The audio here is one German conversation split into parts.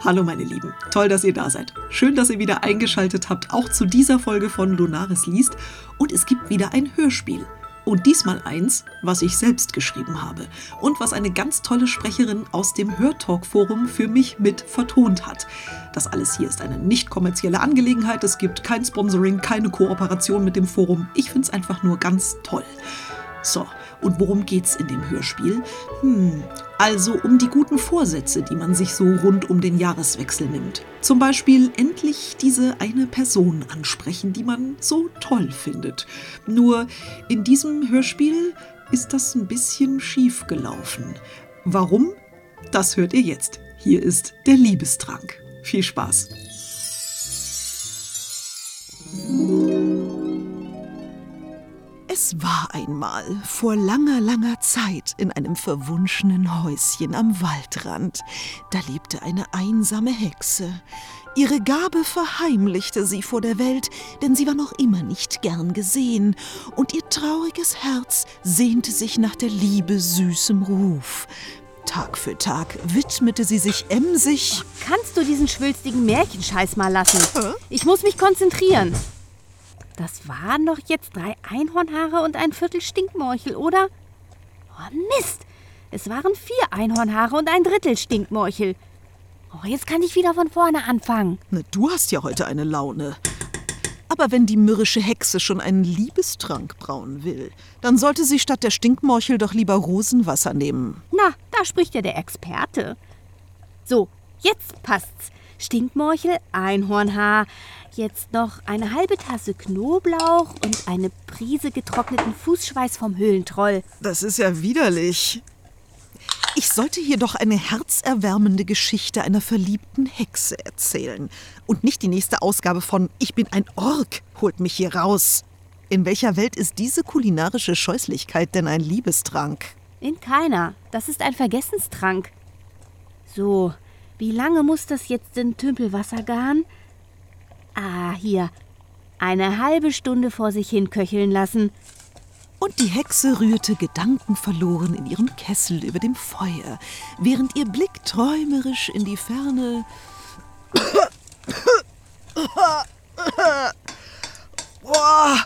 Hallo meine Lieben, toll, dass ihr da seid. Schön, dass ihr wieder eingeschaltet habt, auch zu dieser Folge von Lunaris liest. Und es gibt wieder ein Hörspiel. Und diesmal eins, was ich selbst geschrieben habe und was eine ganz tolle Sprecherin aus dem Hörtalk-Forum für mich mit vertont hat. Das alles hier ist eine nicht kommerzielle Angelegenheit. Es gibt kein Sponsoring, keine Kooperation mit dem Forum. Ich finde es einfach nur ganz toll. So, und worum geht's in dem Hörspiel? Hm, also um die guten Vorsätze, die man sich so rund um den Jahreswechsel nimmt. Zum Beispiel endlich diese eine Person ansprechen, die man so toll findet. Nur in diesem Hörspiel ist das ein bisschen schief gelaufen. Warum? Das hört ihr jetzt. Hier ist der Liebestrank. Viel Spaß. Es war einmal vor langer, langer Zeit in einem verwunschenen Häuschen am Waldrand. Da lebte eine einsame Hexe. Ihre Gabe verheimlichte sie vor der Welt, denn sie war noch immer nicht gern gesehen, und ihr trauriges Herz sehnte sich nach der Liebe süßem Ruf. Tag für Tag widmete sie sich emsig. Kannst du diesen schwülstigen Märchenscheiß mal lassen? Ich muss mich konzentrieren. Das waren doch jetzt drei Einhornhaare und ein Viertel Stinkmorchel, oder? Oh Mist! Es waren vier Einhornhaare und ein Drittel Stinkmorchel. Oh, jetzt kann ich wieder von vorne anfangen. Na, du hast ja heute eine Laune. Aber wenn die mürrische Hexe schon einen Liebestrank brauen will, dann sollte sie statt der Stinkmorchel doch lieber Rosenwasser nehmen. Na, da spricht ja der Experte. So, jetzt passt's. Stinkmorchel, Einhornhaar, jetzt noch eine halbe Tasse Knoblauch und eine Prise getrockneten Fußschweiß vom Höhlentroll. Das ist ja widerlich. Ich sollte hier doch eine herzerwärmende Geschichte einer verliebten Hexe erzählen. Und nicht die nächste Ausgabe von Ich bin ein Ork holt mich hier raus. In welcher Welt ist diese kulinarische Scheußlichkeit denn ein Liebestrank? In keiner. Das ist ein Vergessenstrank. So, wie lange muss das jetzt in Tümpelwasser garen? Ah, hier. Eine halbe Stunde vor sich hin köcheln lassen. Und die Hexe rührte gedankenverloren in ihrem Kessel über dem Feuer, während ihr Blick träumerisch in die Ferne. Boah,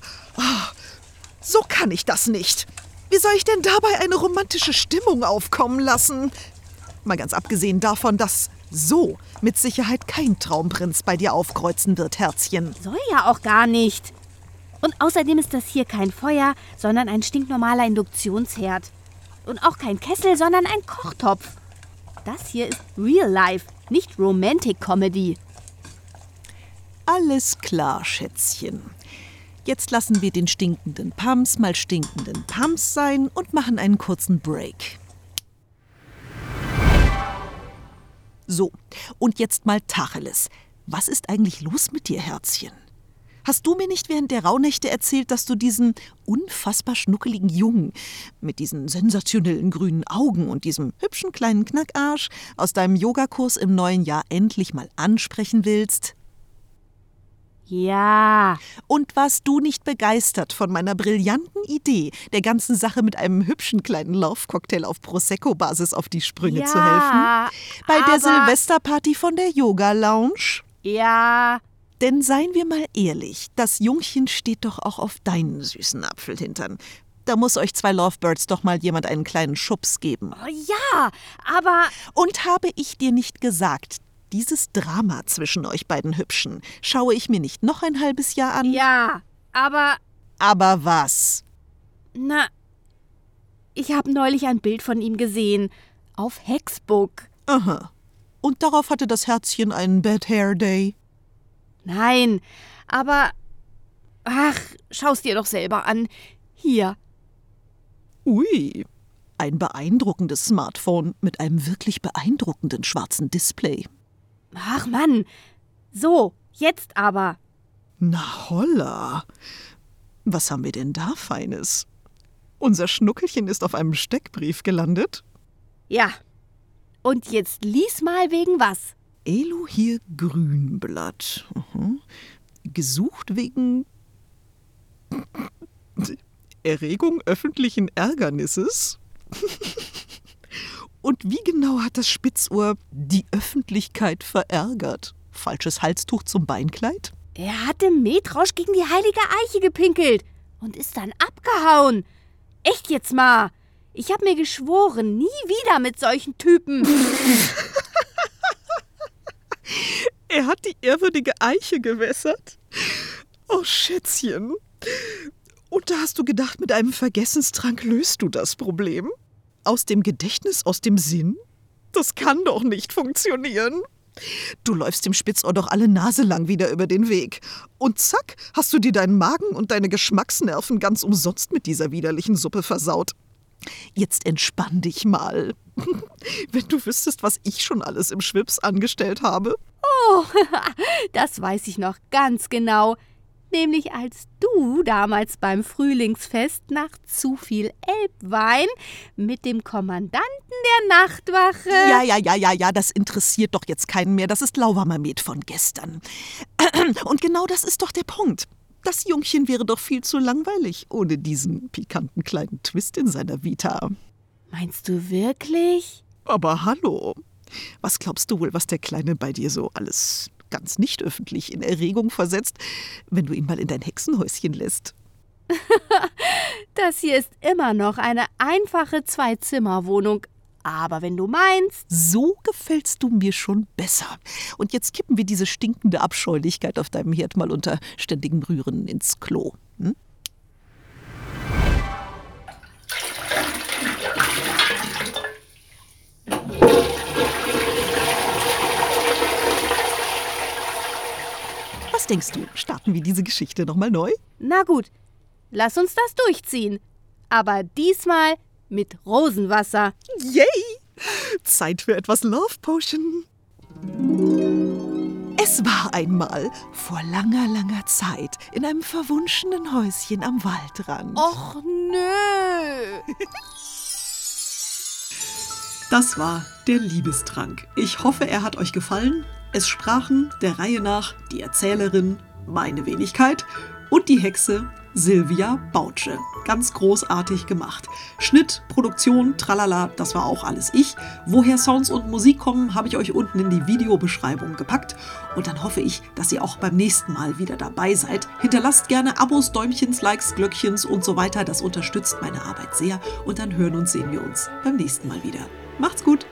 so kann ich das nicht. Wie soll ich denn dabei eine romantische Stimmung aufkommen lassen? Mal ganz abgesehen davon, dass so mit Sicherheit kein Traumprinz bei dir aufkreuzen wird, Herzchen. Soll ja auch gar nicht. Und außerdem ist das hier kein Feuer, sondern ein stinknormaler Induktionsherd. Und auch kein Kessel, sondern ein Kochtopf. Das hier ist Real Life, nicht Romantic Comedy. Alles klar, Schätzchen. Jetzt lassen wir den stinkenden Pams mal stinkenden Pams sein und machen einen kurzen Break. So, und jetzt mal Tacheles. Was ist eigentlich los mit dir, Herzchen? Hast du mir nicht während der Rauhnächte erzählt, dass du diesen unfassbar schnuckeligen Jungen mit diesen sensationellen grünen Augen und diesem hübschen kleinen Knackarsch aus deinem Yogakurs im neuen Jahr endlich mal ansprechen willst? Ja. Und warst du nicht begeistert von meiner brillanten Idee, der ganzen Sache mit einem hübschen kleinen Laufcocktail auf Prosecco-Basis auf die Sprünge ja, zu helfen? Bei der Silvesterparty von der Yoga Lounge? Ja. Denn seien wir mal ehrlich, das Jungchen steht doch auch auf deinen süßen Apfelhintern. Da muss euch zwei Lovebirds doch mal jemand einen kleinen Schubs geben. Oh ja, aber. Und habe ich dir nicht gesagt, dieses Drama zwischen euch beiden Hübschen schaue ich mir nicht noch ein halbes Jahr an? Ja, aber. Aber was? Na. Ich habe neulich ein Bild von ihm gesehen. Auf Hexbook. Aha. Und darauf hatte das Herzchen einen Bad Hair Day? Nein, aber. Ach, schau's dir doch selber an. Hier. Ui. Ein beeindruckendes Smartphone mit einem wirklich beeindruckenden schwarzen Display. Ach Mann. So, jetzt aber. Na holla. Was haben wir denn da Feines? Unser Schnuckelchen ist auf einem Steckbrief gelandet. Ja. Und jetzt lies mal wegen was. Elo hier Grünblatt. Mhm. Gesucht wegen Erregung öffentlichen Ärgernisses Und wie genau hat das Spitzohr die Öffentlichkeit verärgert? Falsches Halstuch zum Beinkleid? Er hat im Metrausch gegen die heilige Eiche gepinkelt und ist dann abgehauen. Echt jetzt mal. Ich hab mir geschworen, nie wieder mit solchen Typen. er hat die ehrwürdige Eiche gewässert? Oh, Schätzchen. Und da hast du gedacht, mit einem Vergessenstrank löst du das Problem? Aus dem Gedächtnis, aus dem Sinn? Das kann doch nicht funktionieren. Du läufst dem Spitzohr doch alle Nase lang wieder über den Weg. Und zack, hast du dir deinen Magen und deine Geschmacksnerven ganz umsonst mit dieser widerlichen Suppe versaut. Jetzt entspann dich mal. Wenn du wüsstest, was ich schon alles im Schwips angestellt habe. Oh, das weiß ich noch ganz genau nämlich als du damals beim Frühlingsfest nach zu viel Elbwein mit dem Kommandanten der Nachtwache. Ja, ja, ja, ja, ja, das interessiert doch jetzt keinen mehr. Das ist lauwarmer Met von gestern. Und genau das ist doch der Punkt. Das Jungchen wäre doch viel zu langweilig ohne diesen pikanten kleinen Twist in seiner Vita. Meinst du wirklich? Aber hallo. Was glaubst du wohl, was der Kleine bei dir so alles ganz nicht öffentlich in Erregung versetzt, wenn du ihn mal in dein Hexenhäuschen lässt. das hier ist immer noch eine einfache Zwei-Zimmer-Wohnung. Aber wenn du meinst. So gefällst du mir schon besser. Und jetzt kippen wir diese stinkende Abscheulichkeit auf deinem Herd mal unter ständigem Rühren ins Klo. Hm? denkst du? Starten wir diese Geschichte nochmal neu? Na gut, lass uns das durchziehen. Aber diesmal mit Rosenwasser. Yay! Zeit für etwas Love Potion. Es war einmal vor langer, langer Zeit in einem verwunschenen Häuschen am Waldrand. Och nö! Das war der Liebestrank. Ich hoffe, er hat euch gefallen. Es sprachen der Reihe nach die Erzählerin, meine Wenigkeit, und die Hexe Silvia Bautsche. Ganz großartig gemacht. Schnitt, Produktion, tralala, das war auch alles ich. Woher Sounds und Musik kommen, habe ich euch unten in die Videobeschreibung gepackt. Und dann hoffe ich, dass ihr auch beim nächsten Mal wieder dabei seid. Hinterlasst gerne Abos, Däumchens, Likes, Glöckchens und so weiter. Das unterstützt meine Arbeit sehr. Und dann hören und sehen wir uns beim nächsten Mal wieder. Macht's gut!